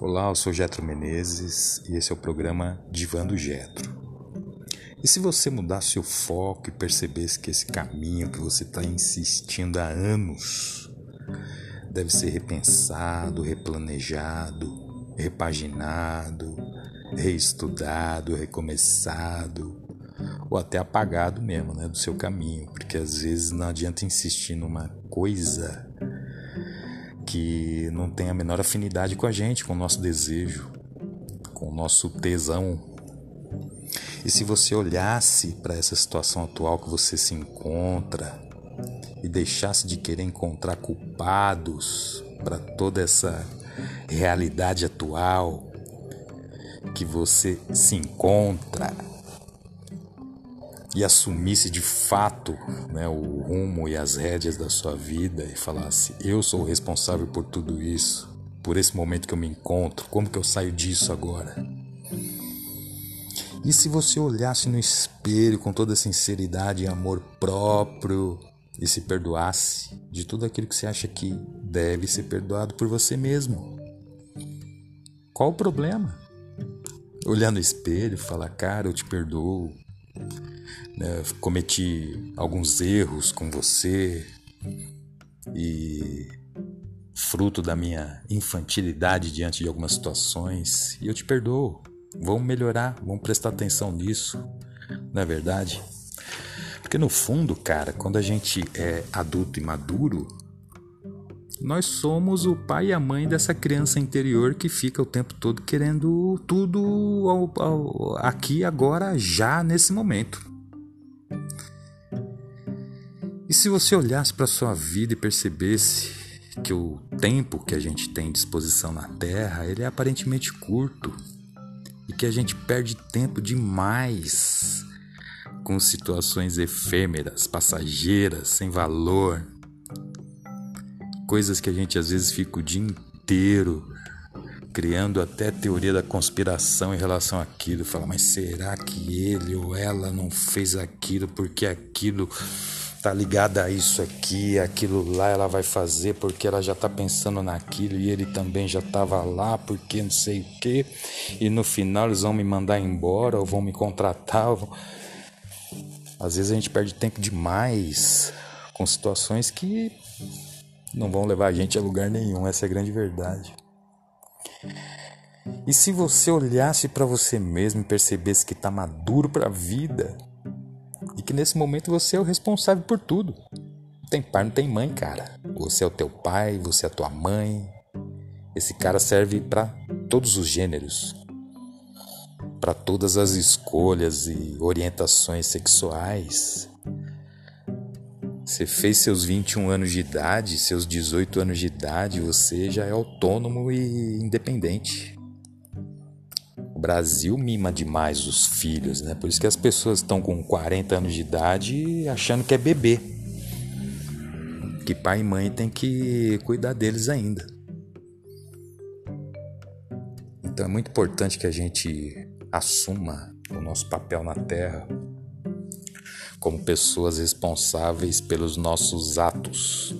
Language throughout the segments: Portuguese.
Olá, eu sou Getro Menezes e esse é o programa Divando Getro. E se você mudasse o foco e percebesse que esse caminho que você está insistindo há anos deve ser repensado, replanejado, repaginado, reestudado, recomeçado ou até apagado mesmo, né, do seu caminho, porque às vezes não adianta insistir numa coisa que não tem a menor afinidade com a gente, com o nosso desejo, com o nosso tesão. E se você olhasse para essa situação atual que você se encontra e deixasse de querer encontrar culpados para toda essa realidade atual que você se encontra, e assumisse de fato né, o rumo e as rédeas da sua vida e falasse: Eu sou o responsável por tudo isso, por esse momento que eu me encontro, como que eu saio disso agora? E se você olhasse no espelho com toda sinceridade e amor próprio e se perdoasse de tudo aquilo que você acha que deve ser perdoado por você mesmo? Qual o problema? Olhar no espelho falar, cara, eu te perdoo, né, cometi alguns erros com você e fruto da minha infantilidade diante de algumas situações e eu te perdoo. Vamos melhorar, vamos prestar atenção nisso, não é verdade? Porque no fundo, cara, quando a gente é adulto e maduro, nós somos o pai e a mãe dessa criança interior que fica o tempo todo querendo tudo ao, ao, aqui, agora, já, nesse momento. Se você olhasse para sua vida e percebesse que o tempo que a gente tem disposição na Terra, ele é aparentemente curto e que a gente perde tempo demais com situações efêmeras, passageiras, sem valor, coisas que a gente às vezes fica o dia inteiro criando até teoria da conspiração em relação àquilo, fala, mas será que ele ou ela não fez aquilo porque aquilo tá ligada a isso aqui, aquilo lá ela vai fazer porque ela já tá pensando naquilo e ele também já tava lá porque não sei o que e no final eles vão me mandar embora ou vão me contratar. Às vezes a gente perde tempo demais com situações que não vão levar a gente a lugar nenhum, essa é a grande verdade. E se você olhasse para você mesmo e percebesse que tá maduro para a vida, que nesse momento você é o responsável por tudo. Não tem pai, não tem mãe, cara. Você é o teu pai, você é a tua mãe. Esse cara serve para todos os gêneros, para todas as escolhas e orientações sexuais. Você fez seus 21 anos de idade, seus 18 anos de idade, você já é autônomo e independente. Brasil mima demais os filhos, né? Por isso que as pessoas estão com 40 anos de idade achando que é bebê. Que pai e mãe tem que cuidar deles ainda. Então é muito importante que a gente assuma o nosso papel na Terra como pessoas responsáveis pelos nossos atos.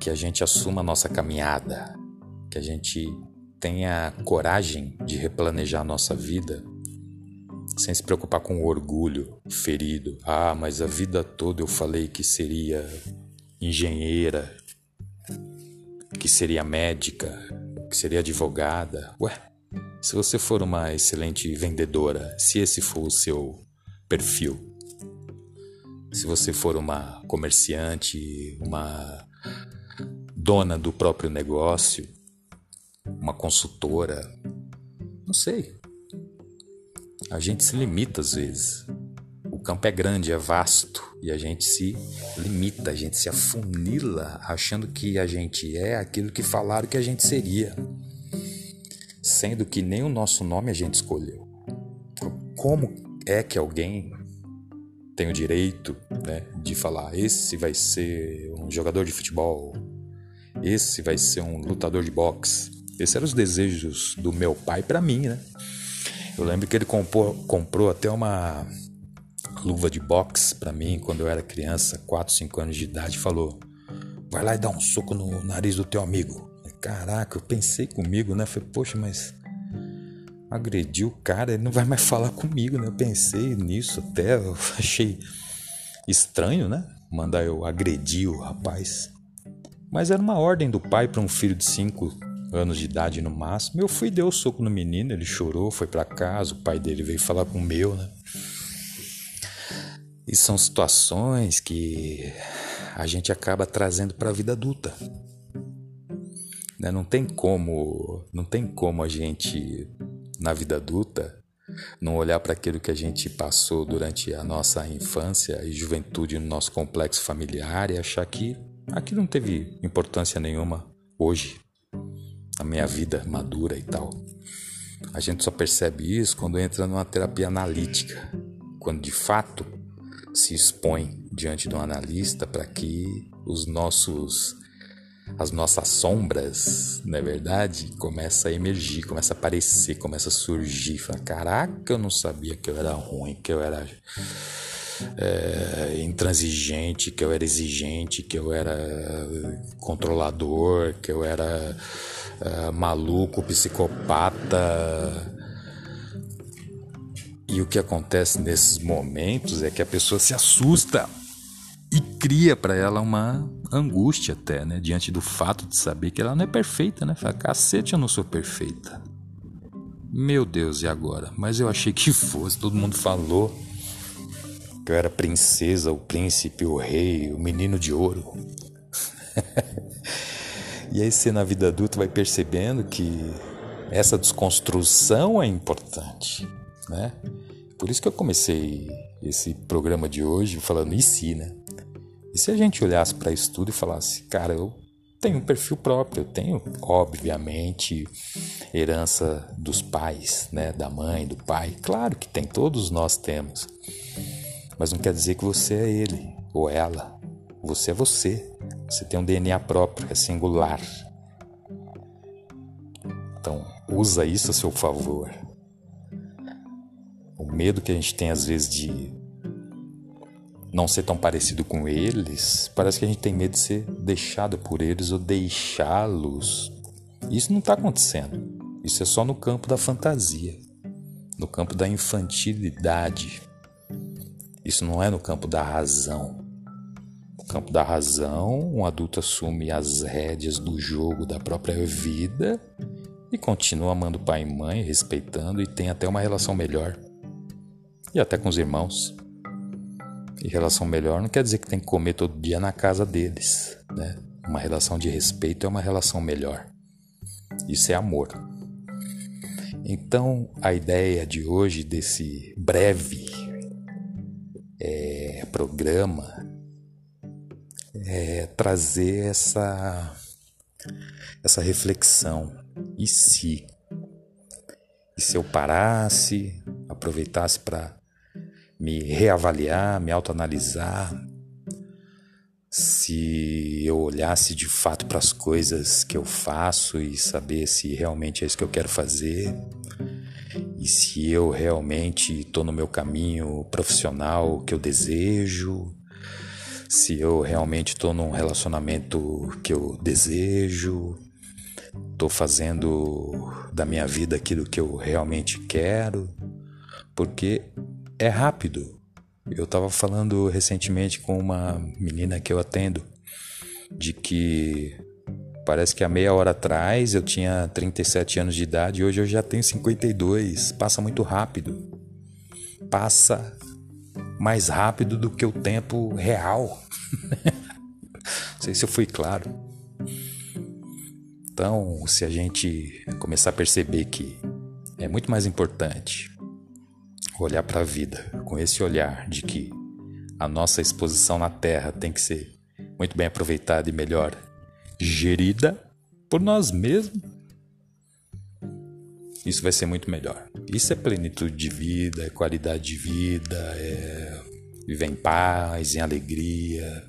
Que a gente assuma a nossa caminhada, que a gente tenha coragem de replanejar nossa vida sem se preocupar com o orgulho ferido. Ah, mas a vida toda eu falei que seria engenheira, que seria médica, que seria advogada. Ué, se você for uma excelente vendedora, se esse for o seu perfil, se você for uma comerciante, uma dona do próprio negócio, uma consultora. Não sei. A gente se limita às vezes. O campo é grande, é vasto e a gente se limita, a gente se afunila achando que a gente é aquilo que falaram que a gente seria, sendo que nem o nosso nome a gente escolheu. Como é que alguém tem o direito né, de falar esse vai ser um jogador de futebol, esse vai ser um lutador de boxe, esses eram os desejos do meu pai para mim, né? Eu lembro que ele comprou, comprou até uma luva de boxe para mim quando eu era criança, 4, 5 anos de idade, falou: "Vai lá e dá um soco no nariz do teu amigo". caraca, eu pensei comigo, né? Falei, poxa, mas agrediu o cara, ele não vai mais falar comigo, né? Eu pensei nisso até, eu achei estranho, né? Mandar eu agredir o rapaz. Mas era uma ordem do pai para um filho de 5 anos de idade no máximo. Eu fui dei o um soco no menino, ele chorou, foi para casa, o pai dele veio falar com o meu, né? E são situações que a gente acaba trazendo para a vida adulta. Né? Não tem como, não tem como a gente na vida adulta não olhar para aquilo que a gente passou durante a nossa infância e juventude no nosso complexo familiar e achar que aquilo não teve importância nenhuma hoje, na minha vida madura e tal. A gente só percebe isso quando entra numa terapia analítica, quando de fato se expõe diante de um analista para que os nossos as nossas sombras, na é verdade, começa a emergir, começa a aparecer, começa a surgir. Fala, caraca, eu não sabia que eu era ruim, que eu era é, intransigente, que eu era exigente, que eu era controlador, que eu era é, maluco, psicopata. E o que acontece nesses momentos é que a pessoa se assusta e cria para ela uma angústia até, né, diante do fato de saber que ela não é perfeita, né? Fala, cacete, eu não sou perfeita. Meu Deus, e agora? Mas eu achei que fosse, todo mundo falou eu era princesa, o príncipe, o rei, o menino de ouro. e aí você na vida adulta vai percebendo que essa desconstrução é importante, né? Por isso que eu comecei esse programa de hoje falando e se, né? E se a gente olhasse para isso tudo e falasse, cara, eu tenho um perfil próprio, eu tenho, obviamente, herança dos pais, né, da mãe, do pai. Claro que tem, todos nós temos. Mas não quer dizer que você é ele ou ela. Você é você. Você tem um DNA próprio, é singular. Então, usa isso a seu favor. O medo que a gente tem às vezes de não ser tão parecido com eles, parece que a gente tem medo de ser deixado por eles ou deixá-los. Isso não está acontecendo. Isso é só no campo da fantasia, no campo da infantilidade. Isso não é no campo da razão. No campo da razão, um adulto assume as rédeas do jogo da própria vida e continua amando pai e mãe, respeitando e tem até uma relação melhor. E até com os irmãos. E relação melhor não quer dizer que tem que comer todo dia na casa deles, né? Uma relação de respeito é uma relação melhor. Isso é amor. Então, a ideia de hoje, desse breve programa, é trazer essa, essa reflexão. E se? E se eu parasse, aproveitasse para me reavaliar, me autoanalisar, se eu olhasse de fato para as coisas que eu faço e saber se realmente é isso que eu quero fazer, e se eu realmente estou no meu caminho profissional que eu desejo, se eu realmente estou num relacionamento que eu desejo, estou fazendo da minha vida aquilo que eu realmente quero, porque é rápido. Eu estava falando recentemente com uma menina que eu atendo de que parece que há meia hora atrás eu tinha 37 anos de idade e hoje eu já tenho 52. Passa muito rápido. Passa mais rápido do que o tempo real. Não sei se eu fui claro. Então, se a gente começar a perceber que é muito mais importante olhar para a vida com esse olhar de que a nossa exposição na Terra tem que ser muito bem aproveitada e melhor gerida por nós mesmos, isso vai ser muito melhor. Isso é plenitude de vida, é qualidade de vida, é viver em paz, em alegria.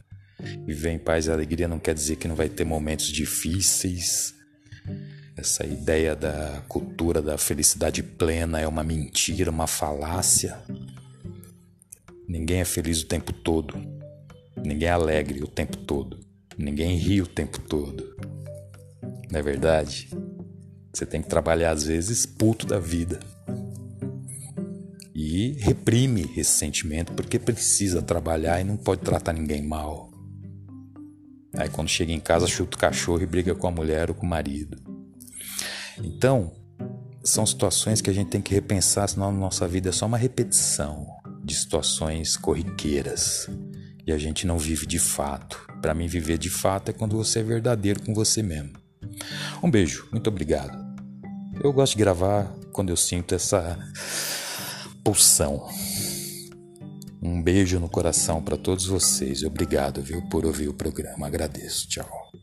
Viver em paz e alegria não quer dizer que não vai ter momentos difíceis essa ideia da cultura da felicidade plena é uma mentira, uma falácia. Ninguém é feliz o tempo todo. Ninguém é alegre o tempo todo. Ninguém ri o tempo todo. Não é verdade? Você tem que trabalhar às vezes puto da vida. E reprime esse sentimento porque precisa trabalhar e não pode tratar ninguém mal. Aí quando chega em casa chuta o cachorro e briga com a mulher ou com o marido. Então, são situações que a gente tem que repensar, senão a nossa vida é só uma repetição de situações corriqueiras e a gente não vive de fato. Para mim, viver de fato é quando você é verdadeiro com você mesmo. Um beijo, muito obrigado. Eu gosto de gravar quando eu sinto essa pulsão. Um beijo no coração para todos vocês. Obrigado, viu, por ouvir o programa. Agradeço. Tchau.